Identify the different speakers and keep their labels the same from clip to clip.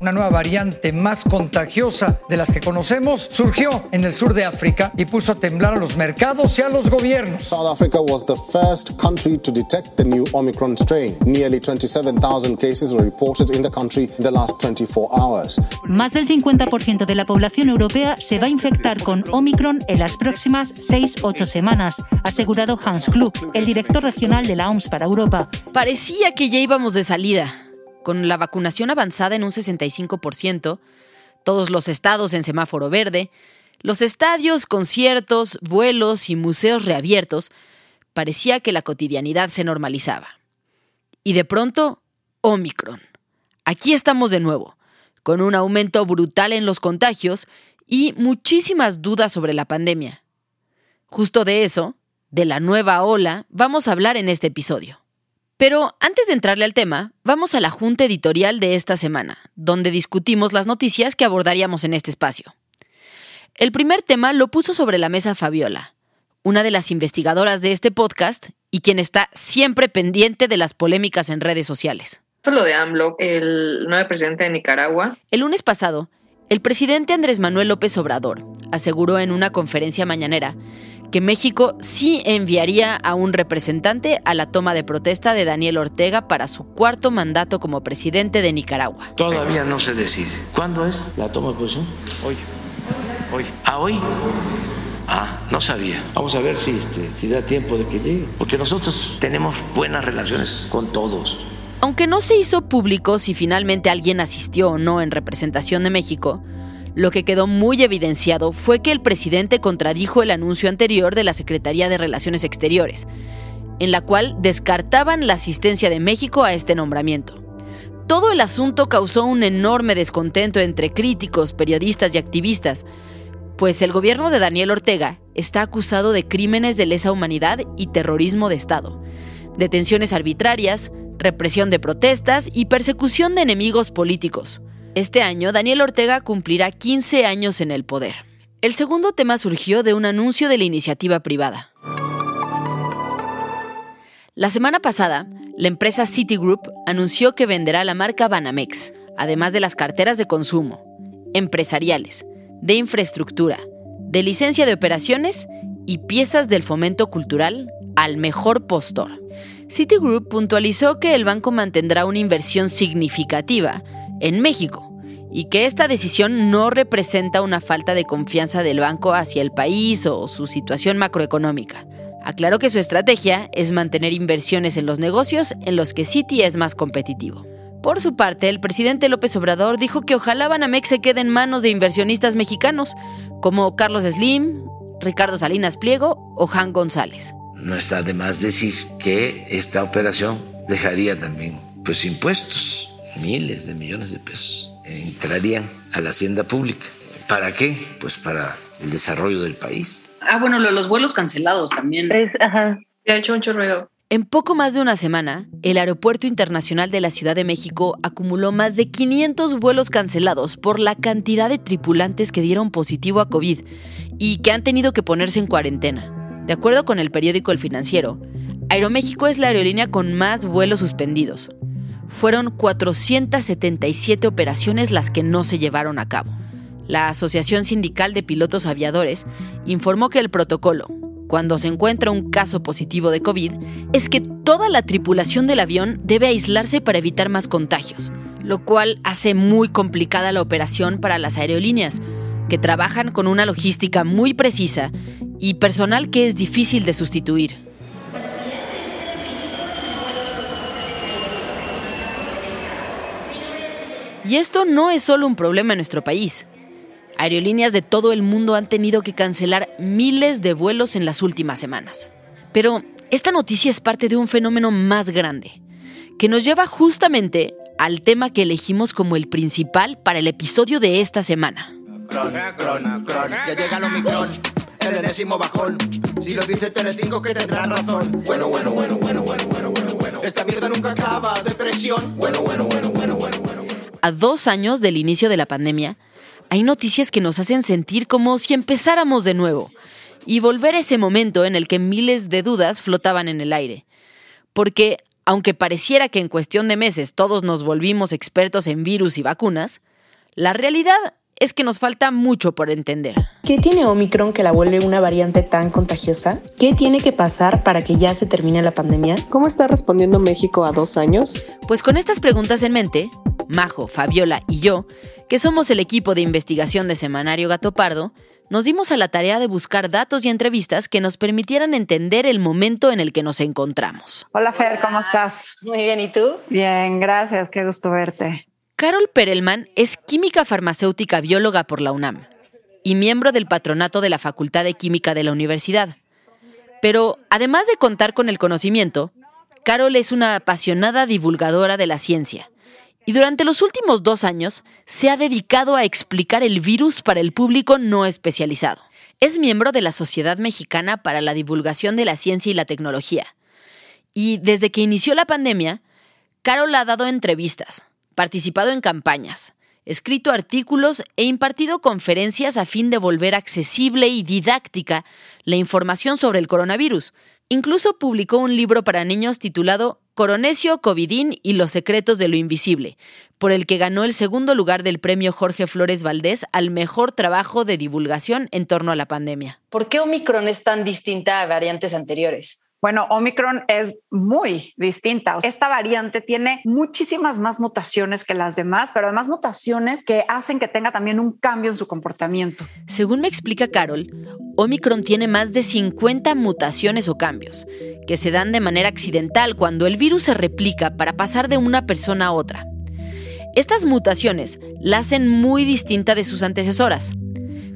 Speaker 1: Una nueva variante más contagiosa de las que conocemos surgió en el sur de África y puso a temblar a los mercados y a los gobiernos.
Speaker 2: South Africa was the first country to detect the new Omicron strain. Nearly 27,000 cases were reported in the country in the last 24 hours.
Speaker 3: Más del 50% de la población europea se va a infectar con Omicron en las próximas 6-8 semanas, asegurado Hans Klug, el director regional de la OMS para Europa.
Speaker 4: Parecía que ya íbamos de salida. Con la vacunación avanzada en un 65%, todos los estados en semáforo verde, los estadios, conciertos, vuelos y museos reabiertos, parecía que la cotidianidad se normalizaba. Y de pronto, Omicron. Aquí estamos de nuevo, con un aumento brutal en los contagios y muchísimas dudas sobre la pandemia. Justo de eso, de la nueva ola, vamos a hablar en este episodio. Pero antes de entrarle al tema, vamos a la junta editorial de esta semana, donde discutimos las noticias que abordaríamos en este espacio. El primer tema lo puso sobre la mesa Fabiola, una de las investigadoras de este podcast y quien está siempre pendiente de las polémicas en redes sociales.
Speaker 5: Lo de AMLO, el nuevo presidente de Nicaragua.
Speaker 4: El lunes pasado, el presidente Andrés Manuel López Obrador aseguró en una conferencia mañanera que México sí enviaría a un representante a la toma de protesta de Daniel Ortega para su cuarto mandato como presidente de Nicaragua.
Speaker 6: Todavía no se decide. ¿Cuándo es la toma de posición? Hoy. Hoy. ¿Ah, hoy? Ah, no sabía. Vamos a ver si, este, si da tiempo de que llegue. Porque nosotros tenemos buenas relaciones con todos.
Speaker 4: Aunque no se hizo público si finalmente alguien asistió o no en representación de México, lo que quedó muy evidenciado fue que el presidente contradijo el anuncio anterior de la Secretaría de Relaciones Exteriores, en la cual descartaban la asistencia de México a este nombramiento. Todo el asunto causó un enorme descontento entre críticos, periodistas y activistas, pues el gobierno de Daniel Ortega está acusado de crímenes de lesa humanidad y terrorismo de Estado, detenciones arbitrarias, represión de protestas y persecución de enemigos políticos. Este año, Daniel Ortega cumplirá 15 años en el poder. El segundo tema surgió de un anuncio de la iniciativa privada. La semana pasada, la empresa Citigroup anunció que venderá la marca Banamex, además de las carteras de consumo, empresariales, de infraestructura, de licencia de operaciones y piezas del fomento cultural al mejor postor. Citigroup puntualizó que el banco mantendrá una inversión significativa en México y que esta decisión no representa una falta de confianza del banco hacia el país o su situación macroeconómica. Aclaró que su estrategia es mantener inversiones en los negocios en los que Citi es más competitivo. Por su parte, el presidente López Obrador dijo que ojalá Banamex se quede en manos de inversionistas mexicanos, como Carlos Slim, Ricardo Salinas Pliego o Jan González.
Speaker 6: No está de más decir que esta operación dejaría también pues impuestos, miles de millones de pesos entrarían a la hacienda pública. ¿Para qué? Pues para el desarrollo del país.
Speaker 4: Ah, bueno, los vuelos cancelados también.
Speaker 5: ajá. ha hecho mucho ruido.
Speaker 4: En poco más de una semana, el Aeropuerto Internacional de la Ciudad de México acumuló más de 500 vuelos cancelados por la cantidad de tripulantes que dieron positivo a COVID y que han tenido que ponerse en cuarentena. De acuerdo con el periódico El Financiero, Aeroméxico es la aerolínea con más vuelos suspendidos. Fueron 477 operaciones las que no se llevaron a cabo. La Asociación Sindical de Pilotos Aviadores informó que el protocolo, cuando se encuentra un caso positivo de COVID es que toda la tripulación del avión debe aislarse para evitar más contagios, lo cual hace muy complicada la operación para las aerolíneas, que trabajan con una logística muy precisa y personal que es difícil de sustituir. Y esto no es solo un problema en nuestro país. Aerolíneas de todo el mundo han tenido que cancelar miles de vuelos en las últimas semanas. Pero esta noticia es parte de un fenómeno más grande, que nos lleva justamente al tema que elegimos como el principal para el episodio de esta semana. Bueno. Bueno, bueno, bueno, bueno, bueno, bueno. A dos años del inicio de la pandemia, hay noticias que nos hacen sentir como si empezáramos de nuevo y volver a ese momento en el que miles de dudas flotaban en el aire. Porque, aunque pareciera que en cuestión de meses todos nos volvimos expertos en virus y vacunas, la realidad es que nos falta mucho por entender.
Speaker 7: ¿Qué tiene Omicron que la vuelve una variante tan contagiosa? ¿Qué tiene que pasar para que ya se termine la pandemia?
Speaker 8: ¿Cómo está respondiendo México a dos años?
Speaker 4: Pues con estas preguntas en mente, Majo, Fabiola y yo que somos el equipo de investigación de Semanario Gato Pardo, nos dimos a la tarea de buscar datos y entrevistas que nos permitieran entender el momento en el que nos encontramos.
Speaker 9: Hola Fer, ¿cómo estás?
Speaker 10: Muy bien, ¿y tú?
Speaker 9: Bien, gracias, qué gusto verte.
Speaker 4: Carol Perelman es química farmacéutica bióloga por la UNAM y miembro del patronato de la Facultad de Química de la universidad. Pero además de contar con el conocimiento, Carol es una apasionada divulgadora de la ciencia y durante los últimos dos años se ha dedicado a explicar el virus para el público no especializado. Es miembro de la Sociedad Mexicana para la Divulgación de la Ciencia y la Tecnología. Y desde que inició la pandemia, Carol ha dado entrevistas, participado en campañas, escrito artículos e impartido conferencias a fin de volver accesible y didáctica la información sobre el coronavirus. Incluso publicó un libro para niños titulado Coronesio, Covidín y los secretos de lo invisible, por el que ganó el segundo lugar del premio Jorge Flores Valdés al mejor trabajo de divulgación en torno a la pandemia.
Speaker 10: ¿Por qué Omicron es tan distinta a variantes anteriores?
Speaker 9: Bueno, Omicron es muy distinta. Esta variante tiene muchísimas más mutaciones que las demás, pero además mutaciones que hacen que tenga también un cambio en su comportamiento.
Speaker 4: Según me explica Carol, Omicron tiene más de 50 mutaciones o cambios, que se dan de manera accidental cuando el virus se replica para pasar de una persona a otra. Estas mutaciones la hacen muy distinta de sus antecesoras.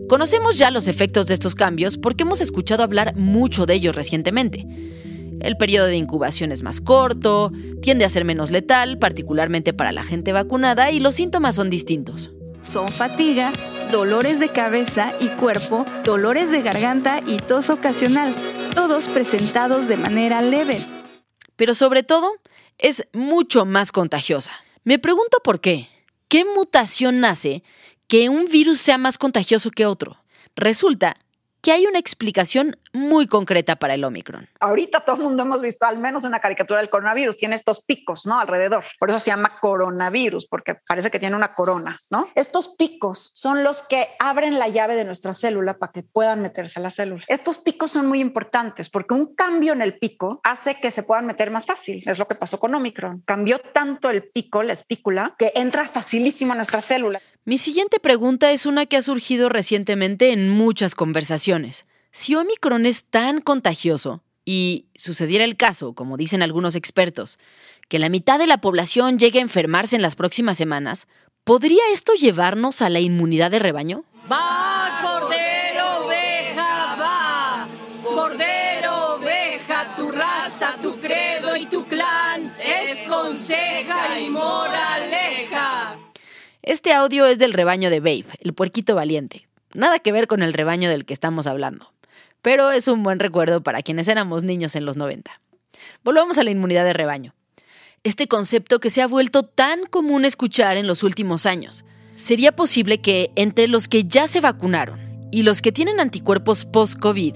Speaker 4: Conocemos ya los efectos de estos cambios porque hemos escuchado hablar mucho de ellos recientemente. El periodo de incubación es más corto, tiende a ser menos letal, particularmente para la gente vacunada, y los síntomas son distintos.
Speaker 11: Son fatiga, dolores de cabeza y cuerpo, dolores de garganta y tos ocasional, todos presentados de manera leve.
Speaker 4: Pero sobre todo, es mucho más contagiosa. Me pregunto por qué. ¿Qué mutación nace que un virus sea más contagioso que otro. Resulta que hay una explicación muy concreta para el Omicron.
Speaker 9: Ahorita todo el mundo hemos visto al menos una caricatura del coronavirus, tiene estos picos, ¿no? Alrededor. Por eso se llama coronavirus, porque parece que tiene una corona, ¿no? Estos picos son los que abren la llave de nuestra célula para que puedan meterse a la célula. Estos picos son muy importantes porque un cambio en el pico hace que se puedan meter más fácil. Es lo que pasó con Omicron. Cambió tanto el pico, la espícula, que entra facilísimo a nuestra célula.
Speaker 4: Mi siguiente pregunta es una que ha surgido recientemente en muchas conversaciones. Si Omicron es tan contagioso y sucediera el caso, como dicen algunos expertos, que la mitad de la población llegue a enfermarse en las próximas semanas, ¿podría esto llevarnos a la inmunidad de rebaño?
Speaker 12: Va, cordero, oveja, va. Cordero, oveja, tu raza, tu credo y tu
Speaker 4: Este audio es del rebaño de Babe, el puerquito valiente. Nada que ver con el rebaño del que estamos hablando. Pero es un buen recuerdo para quienes éramos niños en los 90. Volvamos a la inmunidad de rebaño. Este concepto que se ha vuelto tan común escuchar en los últimos años. ¿Sería posible que entre los que ya se vacunaron y los que tienen anticuerpos post-COVID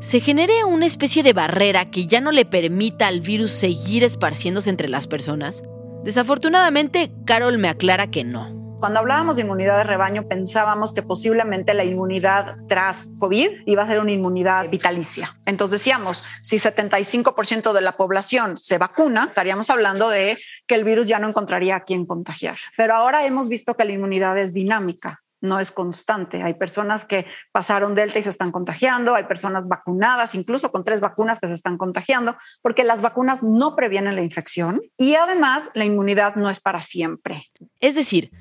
Speaker 4: se genere una especie de barrera que ya no le permita al virus seguir esparciéndose entre las personas? Desafortunadamente, Carol me aclara que no.
Speaker 9: Cuando hablábamos de inmunidad de rebaño, pensábamos que posiblemente la inmunidad tras COVID iba a ser una inmunidad vitalicia. Entonces decíamos, si 75% de la población se vacuna, estaríamos hablando de que el virus ya no encontraría a quién contagiar. Pero ahora hemos visto que la inmunidad es dinámica no es constante. Hay personas que pasaron Delta y se están contagiando, hay personas vacunadas, incluso con tres vacunas que se están contagiando, porque las vacunas no previenen la infección y además la inmunidad no es para siempre.
Speaker 4: Es decir,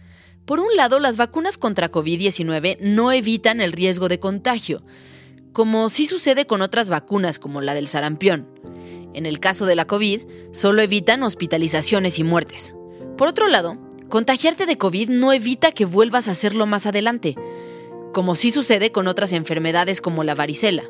Speaker 4: por un lado, las vacunas contra COVID-19 no evitan el riesgo de contagio, como sí sucede con otras vacunas como la del sarampión. En el caso de la COVID, solo evitan hospitalizaciones y muertes. Por otro lado, Contagiarte de COVID no evita que vuelvas a hacerlo más adelante, como sí sucede con otras enfermedades como la varicela.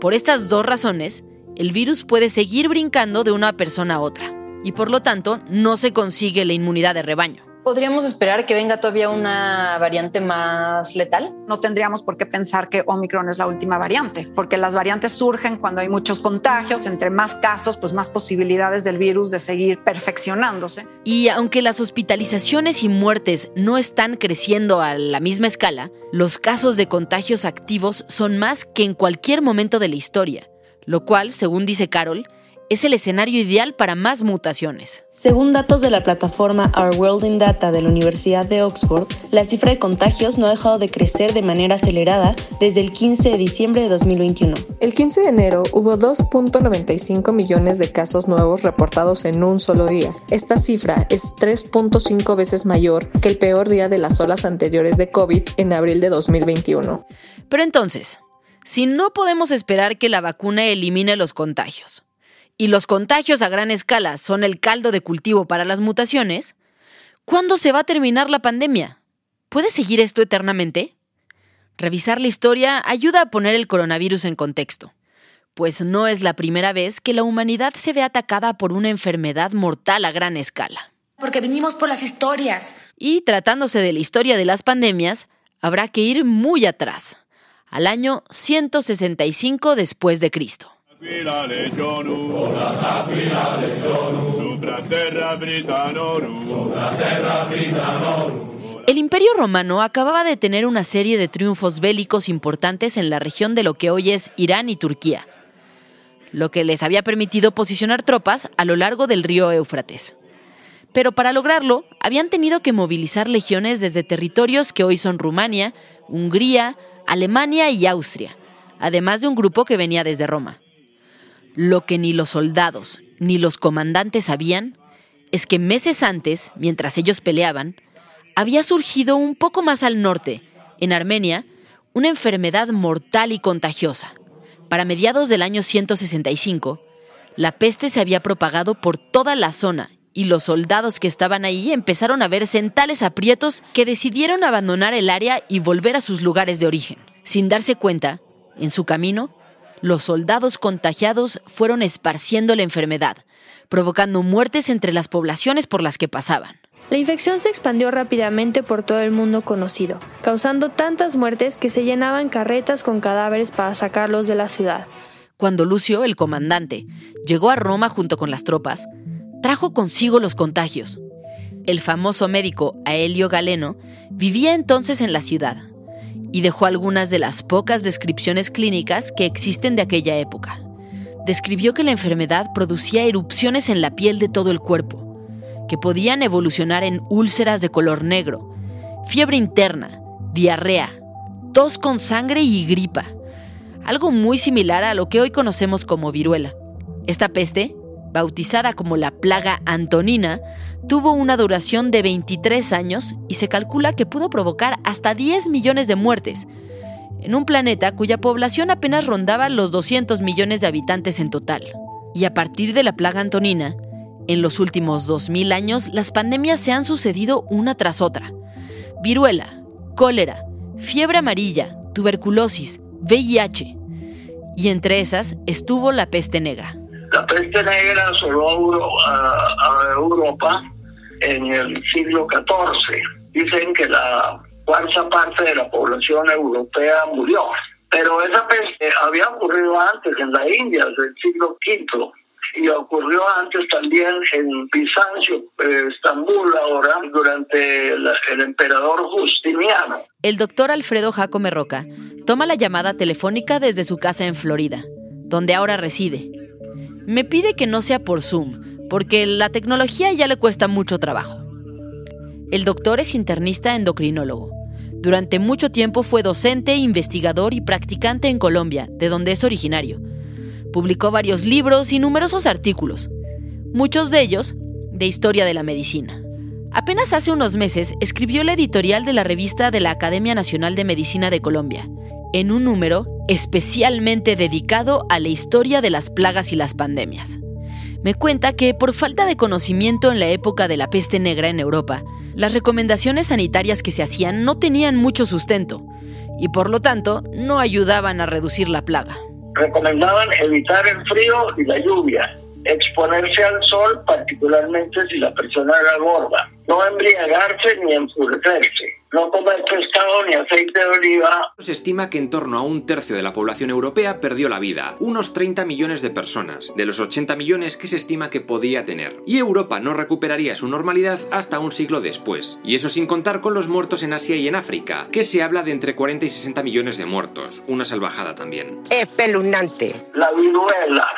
Speaker 4: Por estas dos razones, el virus puede seguir brincando de una persona a otra, y por lo tanto no se consigue la inmunidad de rebaño.
Speaker 10: ¿Podríamos esperar que venga todavía una variante más letal?
Speaker 9: No tendríamos por qué pensar que Omicron es la última variante, porque las variantes surgen cuando hay muchos contagios, entre más casos, pues más posibilidades del virus de seguir perfeccionándose.
Speaker 4: Y aunque las hospitalizaciones y muertes no están creciendo a la misma escala, los casos de contagios activos son más que en cualquier momento de la historia, lo cual, según dice Carol, es el escenario ideal para más mutaciones.
Speaker 7: Según datos de la plataforma Our World in Data de la Universidad de Oxford, la cifra de contagios no ha dejado de crecer de manera acelerada desde el 15 de diciembre de 2021.
Speaker 8: El 15 de enero hubo 2.95 millones de casos nuevos reportados en un solo día. Esta cifra es 3.5 veces mayor que el peor día de las olas anteriores de COVID en abril de 2021.
Speaker 4: Pero entonces, si no podemos esperar que la vacuna elimine los contagios, y los contagios a gran escala son el caldo de cultivo para las mutaciones, ¿cuándo se va a terminar la pandemia? ¿Puede seguir esto eternamente? Revisar la historia ayuda a poner el coronavirus en contexto, pues no es la primera vez que la humanidad se ve atacada por una enfermedad mortal a gran escala.
Speaker 13: Porque venimos por las historias.
Speaker 4: Y tratándose de la historia de las pandemias, habrá que ir muy atrás, al año 165 después de Cristo. El Imperio Romano acababa de tener una serie de triunfos bélicos importantes en la región de lo que hoy es Irán y Turquía, lo que les había permitido posicionar tropas a lo largo del río Éufrates. Pero para lograrlo, habían tenido que movilizar legiones desde territorios que hoy son Rumania, Hungría, Alemania y Austria, además de un grupo que venía desde Roma. Lo que ni los soldados ni los comandantes sabían es que meses antes, mientras ellos peleaban, había surgido un poco más al norte, en Armenia, una enfermedad mortal y contagiosa. Para mediados del año 165, la peste se había propagado por toda la zona y los soldados que estaban ahí empezaron a verse en tales aprietos que decidieron abandonar el área y volver a sus lugares de origen. Sin darse cuenta, en su camino, los soldados contagiados fueron esparciendo la enfermedad, provocando muertes entre las poblaciones por las que pasaban.
Speaker 14: La infección se expandió rápidamente por todo el mundo conocido, causando tantas muertes que se llenaban carretas con cadáveres para sacarlos de la ciudad.
Speaker 4: Cuando Lucio, el comandante, llegó a Roma junto con las tropas, trajo consigo los contagios. El famoso médico Aelio Galeno vivía entonces en la ciudad y dejó algunas de las pocas descripciones clínicas que existen de aquella época. Describió que la enfermedad producía erupciones en la piel de todo el cuerpo, que podían evolucionar en úlceras de color negro, fiebre interna, diarrea, tos con sangre y gripa, algo muy similar a lo que hoy conocemos como viruela. Esta peste bautizada como la plaga antonina, tuvo una duración de 23 años y se calcula que pudo provocar hasta 10 millones de muertes, en un planeta cuya población apenas rondaba los 200 millones de habitantes en total. Y a partir de la plaga antonina, En los últimos 2000 años, las pandemias se han sucedido una tras otra. Viruela, cólera, fiebre amarilla, tuberculosis, VIH. Y entre esas estuvo la peste negra.
Speaker 15: La peste negra asoló a, Europa en el siglo XIV. Dicen que la cuarta parte de la población europea murió. Pero esa peste había ocurrido antes en la India, desde el siglo V y ocurrió antes también en Bizancio, eh, Estambul ahora, durante el, emperador Justiniano.
Speaker 4: El doctor Alfredo Jacome Roca toma la llamada telefónica desde su casa en Florida, donde ahora reside. Me pide que no sea por Zoom, porque la tecnología ya le cuesta mucho trabajo. El doctor es internista endocrinólogo. Durante mucho tiempo fue docente, investigador y practicante en Colombia, de donde es originario Publicó varios libros y numerosos artículos, muchos de ellos de historia de la medicina. Apenas hace unos meses escribió la editorial de la revista de la Academia Nacional de Medicina de Colombia, en un número especialmente dedicado a la historia de las plagas y las pandemias. Me cuenta que por falta de conocimiento en la época de la peste negra en Europa, las recomendaciones sanitarias que se hacían no tenían mucho sustento y por lo tanto no ayudaban a reducir la plaga
Speaker 15: recomendaban evitar el frío y la lluvia, exponerse al sol, particularmente si la persona era gorda, no embriagarse ni enfurecerse, no comer pescado ni aceite de oliva.
Speaker 16: Se estima que en torno a un tercio de la población europea perdió la vida, unos 30 millones de personas, de los 80 millones que se estima que podía tener. Y Europa no recuperaría su normalidad hasta un siglo después. Y eso sin contar con los muertos en Asia y en África, que se habla de entre 40 y 60 millones de muertos, una salvajada también.
Speaker 15: Espeluznante. La viruela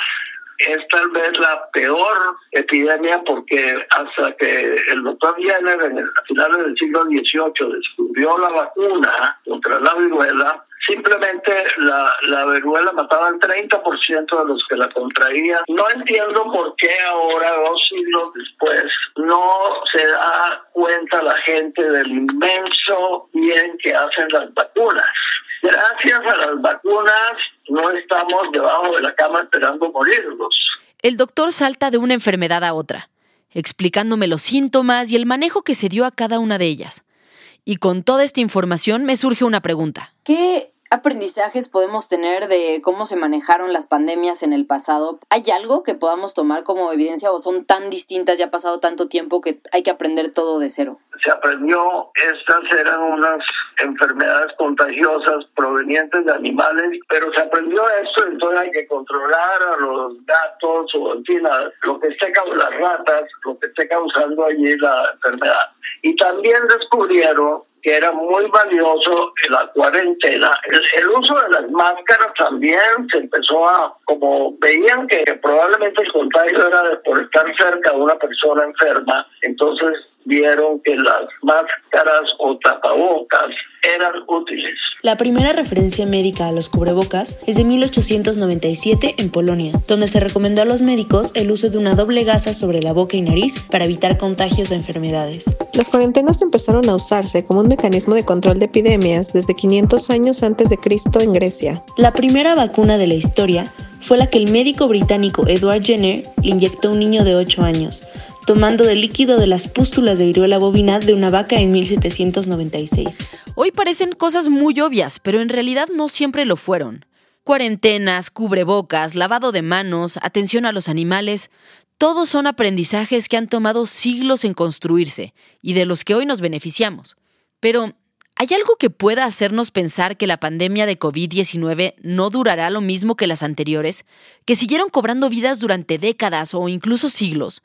Speaker 15: es tal vez la peor epidemia porque hasta que el doctor Jenner en el, a finales del siglo XVIII descubrió la vacuna contra la viruela, simplemente la, la viruela mataba al 30% de los que la contraían. No entiendo por qué ahora, dos siglos después, no se da cuenta la gente del inmenso bien que hacen las vacunas. Gracias a las vacunas no estamos debajo de la cama esperando morirnos.
Speaker 4: El doctor salta de una enfermedad a otra, explicándome los síntomas y el manejo que se dio a cada una de ellas. Y con toda esta información me surge una pregunta.
Speaker 10: ¿Qué aprendizajes podemos tener de cómo se manejaron las pandemias en el pasado? ¿Hay algo que podamos tomar como evidencia o son tan distintas, ya ha pasado tanto tiempo que hay que aprender todo de cero?
Speaker 15: Se aprendió, estas eran unas enfermedades contagiosas provenientes de animales, pero se aprendió esto, entonces hay que controlar a los gatos o en fin, lo que esté causando las ratas, lo que esté causando allí la enfermedad. Y también descubrieron que era muy valioso la cuarentena. El, uso de las máscaras también se empezó a, como veían que probablemente el contagio era por estar cerca de una persona enferma, entonces vieron que las máscaras o tapabocas eran útiles.
Speaker 7: La primera referencia médica a los cubrebocas es de 1897 en Polonia, donde se recomendó a los médicos el uso de una doble gasa sobre la boca y nariz para evitar contagios de enfermedades.
Speaker 8: Las cuarentenas empezaron a usarse como un mecanismo de control de epidemias desde 500 años antes de Cristo en Grecia.
Speaker 7: La primera vacuna de la historia fue la que el médico británico Edward Jenner le inyectó a un niño de 8 años, tomando de líquido de las pústulas de viruela bovina de una vaca en 1796.
Speaker 4: Hoy parecen cosas muy obvias, pero en realidad no siempre lo fueron. Cuarentenas, cubrebocas, lavado de manos, atención a los animales, todos son aprendizajes que han tomado siglos en construirse y de los que hoy nos beneficiamos. Pero, ¿hay algo que pueda hacernos pensar que la pandemia de COVID-19 no durará lo mismo que las anteriores, que siguieron cobrando vidas durante décadas o incluso siglos?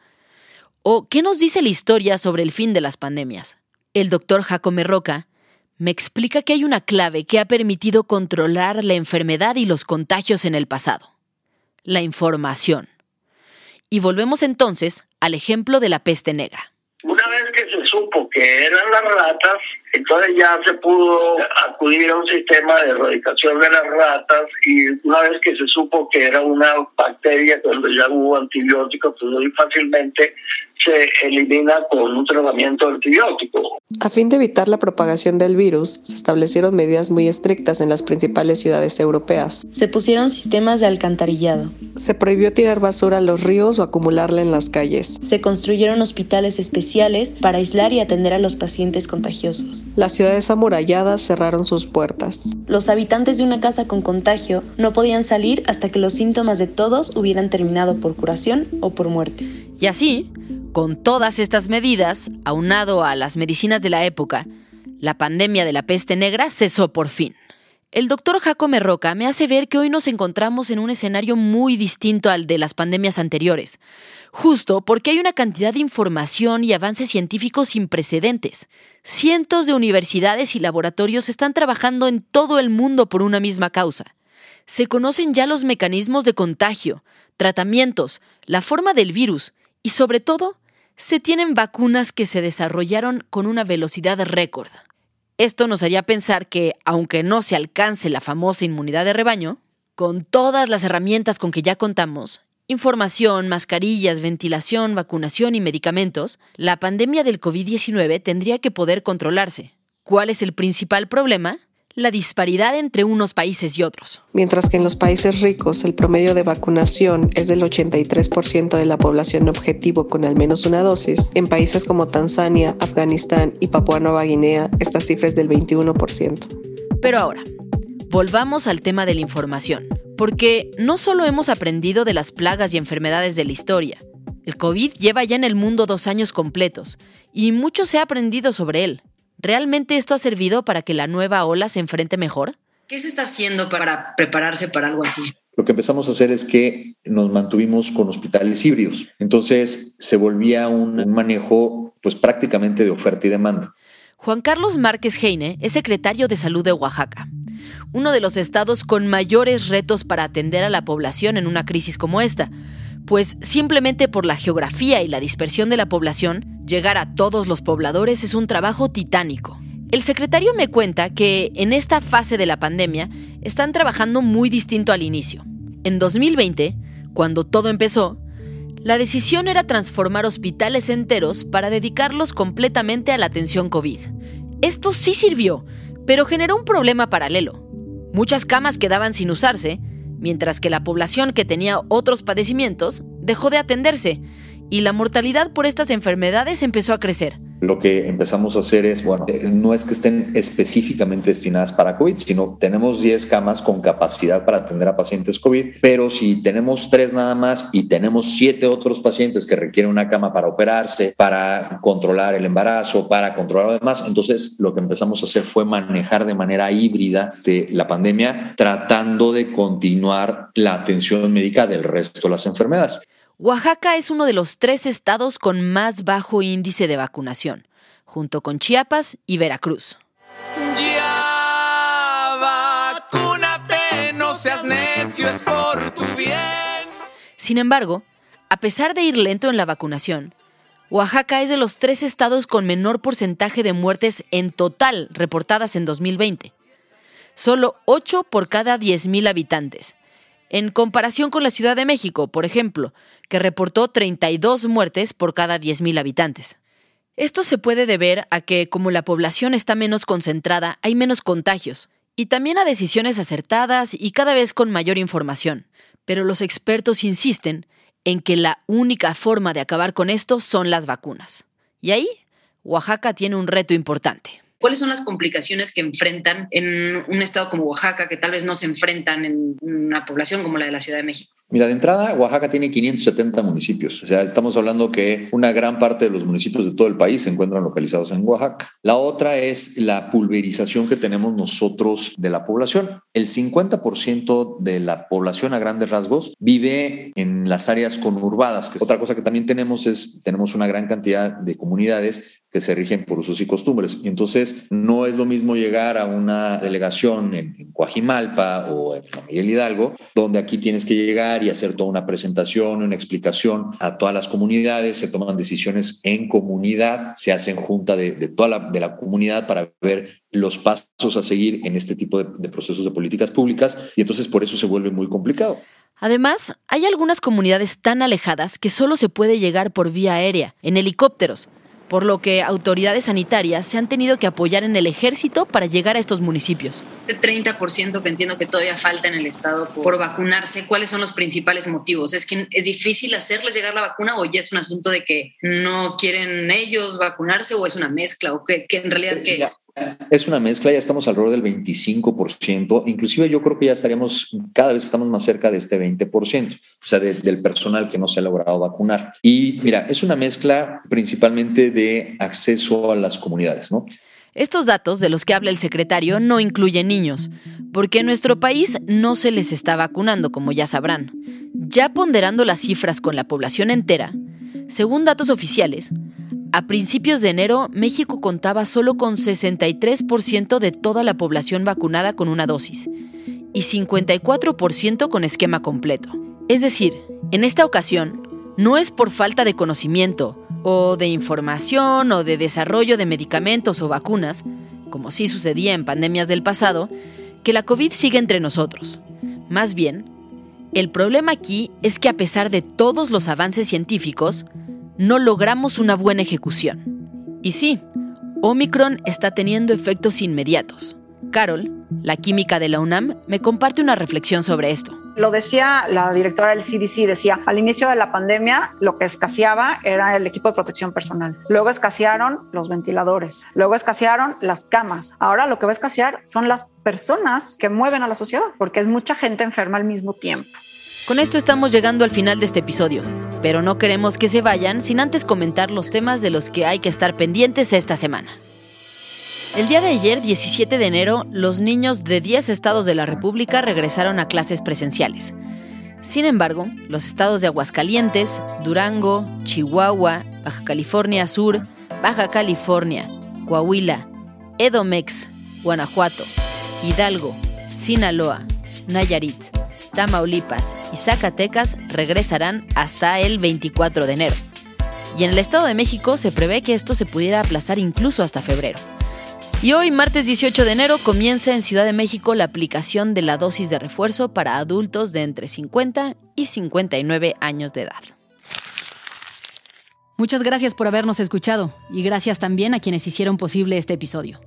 Speaker 4: ¿O qué nos dice la historia sobre el fin de las pandemias? El doctor Jacome Roca me explica que hay una clave que ha permitido controlar la enfermedad y los contagios en el pasado. La información. Y volvemos entonces al ejemplo de la peste negra.
Speaker 15: Una vez que se supo que eran las ratas, entonces ya se pudo acudir a un sistema de erradicación de las ratas y una vez que se supo que era una bacteria, cuando ya hubo antibióticos, pues muy fácilmente se elimina con un tratamiento antibiótico.
Speaker 8: A fin de evitar la propagación del virus, se establecieron medidas muy estrictas en las principales ciudades europeas.
Speaker 7: Se pusieron sistemas de alcantarillado.
Speaker 8: Se prohibió tirar basura a los ríos o acumularla en las calles.
Speaker 7: Se construyeron hospitales especiales para aislar y atender a los pacientes contagiosos.
Speaker 8: Las ciudades amuralladas cerraron sus puertas.
Speaker 7: Los habitantes de una casa con contagio no podían salir hasta que los síntomas de todos hubieran terminado por curación o por muerte.
Speaker 4: Y así, con todas estas medidas, aunado a las medicinas de la época, la pandemia de la peste negra cesó por fin. El doctor Jacome Roca me hace ver que hoy nos encontramos en un escenario muy distinto al de las pandemias anteriores, justo porque hay una cantidad de información y avances científicos sin precedentes. Cientos de universidades y laboratorios están trabajando en todo el mundo por una misma causa. Se conocen ya los mecanismos de contagio, tratamientos, la forma del virus y sobre todo se tienen vacunas que se desarrollaron con una velocidad récord. Esto nos haría pensar que, aunque no se alcance la famosa inmunidad de rebaño, con todas las herramientas con que ya contamos, información, mascarillas, ventilación, vacunación y medicamentos, la pandemia del COVID-19 tendría que poder controlarse. ¿Cuál es el principal problema? La disparidad entre unos países y otros.
Speaker 8: Mientras que en los países ricos el promedio de vacunación es del 83% de la población objetivo con al menos una dosis, en países como Tanzania, Afganistán y Papua Nueva Guinea esta cifra es del 21%.
Speaker 4: Pero ahora, volvamos al tema de la información, porque no solo hemos aprendido de las plagas y enfermedades de la historia, el COVID lleva ya en el mundo dos años completos y mucho se ha aprendido sobre él. ¿Realmente esto ha servido para que la nueva ola se enfrente mejor?
Speaker 10: ¿Qué se está haciendo para prepararse para algo así?
Speaker 17: Lo que empezamos a hacer es que nos mantuvimos con hospitales híbridos. Entonces se volvía un manejo pues prácticamente de oferta y demanda.
Speaker 4: Juan Carlos Márquez Heine es secretario de Salud de Oaxaca, uno de los estados con mayores retos para atender a la población en una crisis como esta pues simplemente por la geografía y la dispersión de la población, llegar a todos los pobladores es un trabajo titánico. El secretario me cuenta que en esta fase de la pandemia están trabajando muy distinto al inicio. En 2020, cuando todo empezó, la decisión era transformar hospitales enteros para dedicarlos completamente a la atención COVID. Esto sí sirvió, pero generó un problema paralelo. Muchas camas quedaban sin usarse mientras que la población que tenía otros padecimientos dejó de atenderse y la mortalidad por estas enfermedades empezó a crecer.
Speaker 17: Lo que empezamos a hacer es, bueno, eh, no es que estén específicamente destinadas para COVID, sino tenemos 10 camas con capacidad para atender a pacientes COVID, pero si tenemos tres nada más y tenemos siete otros pacientes que requieren una cama para operarse, para controlar el embarazo, para controlar lo demás, entonces lo que empezamos a hacer fue manejar de manera híbrida de la pandemia, tratando de continuar la atención médica del resto de las enfermedades.
Speaker 4: Oaxaca es uno de los tres estados con más bajo índice de vacunación, junto con Chiapas y Veracruz. no seas necio, es por tu bien. Sin embargo, a pesar de ir lento en la vacunación, Oaxaca es de los tres estados con menor porcentaje de muertes en total reportadas en 2020. Solo 8 por cada 10.000 habitantes, en comparación con la Ciudad de México, por ejemplo, que reportó 32 muertes por cada 10.000 habitantes. Esto se puede deber a que, como la población está menos concentrada, hay menos contagios, y también a decisiones acertadas y cada vez con mayor información. Pero los expertos insisten en que la única forma de acabar con esto son las vacunas. Y ahí, Oaxaca tiene un reto importante.
Speaker 10: ¿Cuáles son las complicaciones que enfrentan en un estado como Oaxaca que tal vez no se enfrentan en una población como la de la Ciudad de México?
Speaker 17: Mira, de entrada, Oaxaca tiene 570 municipios. O sea, estamos hablando que una gran parte de los municipios de todo el país se encuentran localizados en Oaxaca. La otra es la pulverización que tenemos nosotros de la población. El 50% de la población a grandes rasgos vive en las áreas conurbadas. Que otra cosa que también tenemos es, tenemos una gran cantidad de comunidades que se rigen por usos y costumbres. Y entonces no es lo mismo llegar a una delegación en, en Coajimalpa o en Miguel Hidalgo, donde aquí tienes que llegar y hacer toda una presentación, una explicación a todas las comunidades, se toman decisiones en comunidad, se hacen junta de, toda la, de la comunidad para ver los pasos a seguir en este tipo de, de procesos de políticas públicas y entonces por eso se vuelve muy complicado.
Speaker 4: Además, hay algunas comunidades tan alejadas que solo se puede llegar por vía aérea, en helicópteros, por lo que autoridades sanitarias se han tenido que apoyar en el ejército para llegar a estos municipios.
Speaker 10: Este 30% que entiendo que todavía falta en el estado por vacunarse, ¿cuáles son los principales motivos? ¿Es que es difícil hacerles llegar la vacuna o ya es un asunto de que no quieren ellos vacunarse o es una mezcla o que, en realidad qué es?
Speaker 17: Es una mezcla, ya estamos alrededor del 25%, inclusive yo creo que ya estaríamos, cada vez estamos más cerca de este 20%, o sea, del personal que no se ha logrado vacunar. Y mira, es una mezcla principalmente de acceso a las comunidades, ¿no?
Speaker 4: Estos datos de los que habla el secretario no incluyen niños, porque en nuestro país no se les está vacunando, como ya sabrán. Ya ponderando las cifras con la población entera, según datos oficiales, a principios de enero, México contaba solo con 63% de toda la población vacunada con una dosis y 54% con esquema completo. Es decir, en esta ocasión, no es por falta de conocimiento o de información o de desarrollo de medicamentos o vacunas, como sí sucedía en pandemias del pasado, que la COVID sigue entre nosotros. Más bien, el problema aquí es que a pesar de todos los avances científicos, no logramos una buena ejecución. Y sí, Omicron está teniendo efectos inmediatos. Carol, la química de la UNAM, me comparte una reflexión sobre esto.
Speaker 9: Lo decía la directora del CDC, decía, al inicio de la pandemia lo que escaseaba era el equipo de protección personal. Luego escasearon los ventiladores. Luego escasearon las camas. Ahora lo que va a escasear son las personas que mueven a la sociedad, porque es mucha gente enferma al mismo tiempo.
Speaker 4: Con esto estamos llegando al final de este episodio, pero no queremos que se vayan sin antes comentar los temas de los que hay que estar pendientes esta semana. El día de ayer, 17 de enero, los niños de 10 estados de la República regresaron a clases presenciales. Sin embargo, los estados de Aguascalientes, Durango, Chihuahua, Baja California Sur, Baja California, Coahuila, Edomex, Guanajuato, Hidalgo, Sinaloa, Nayarit, Tamaulipas y Zacatecas regresarán hasta el 24 de enero. Y en el Estado de México se prevé que esto se pudiera aplazar incluso hasta febrero. Y hoy, martes 18 de enero, comienza en Ciudad de México la aplicación de la dosis de refuerzo para adultos de entre 50 y 59 años de edad. Muchas gracias por habernos escuchado y gracias también a quienes hicieron posible este episodio.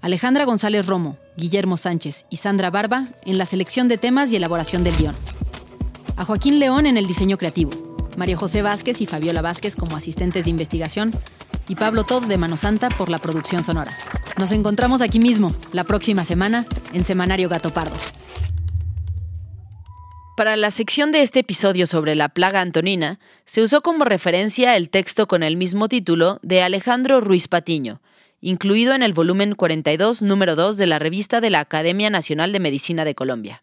Speaker 4: Alejandra González Romo, Guillermo Sánchez y Sandra Barba en la selección de temas y elaboración del guion. A Joaquín León en el diseño creativo. María José Vázquez y Fabiola Vázquez como asistentes de investigación y Pablo Todd de Mano Santa por la producción sonora. Nos encontramos aquí mismo, la próxima semana, en Semanario Gato Pardo. Para la sección de este episodio sobre la plaga antonina, se usó como referencia el texto con el mismo título de Alejandro Ruiz Patiño, incluido en el volumen 42, número 2 de la revista de la Academia Nacional de Medicina de Colombia.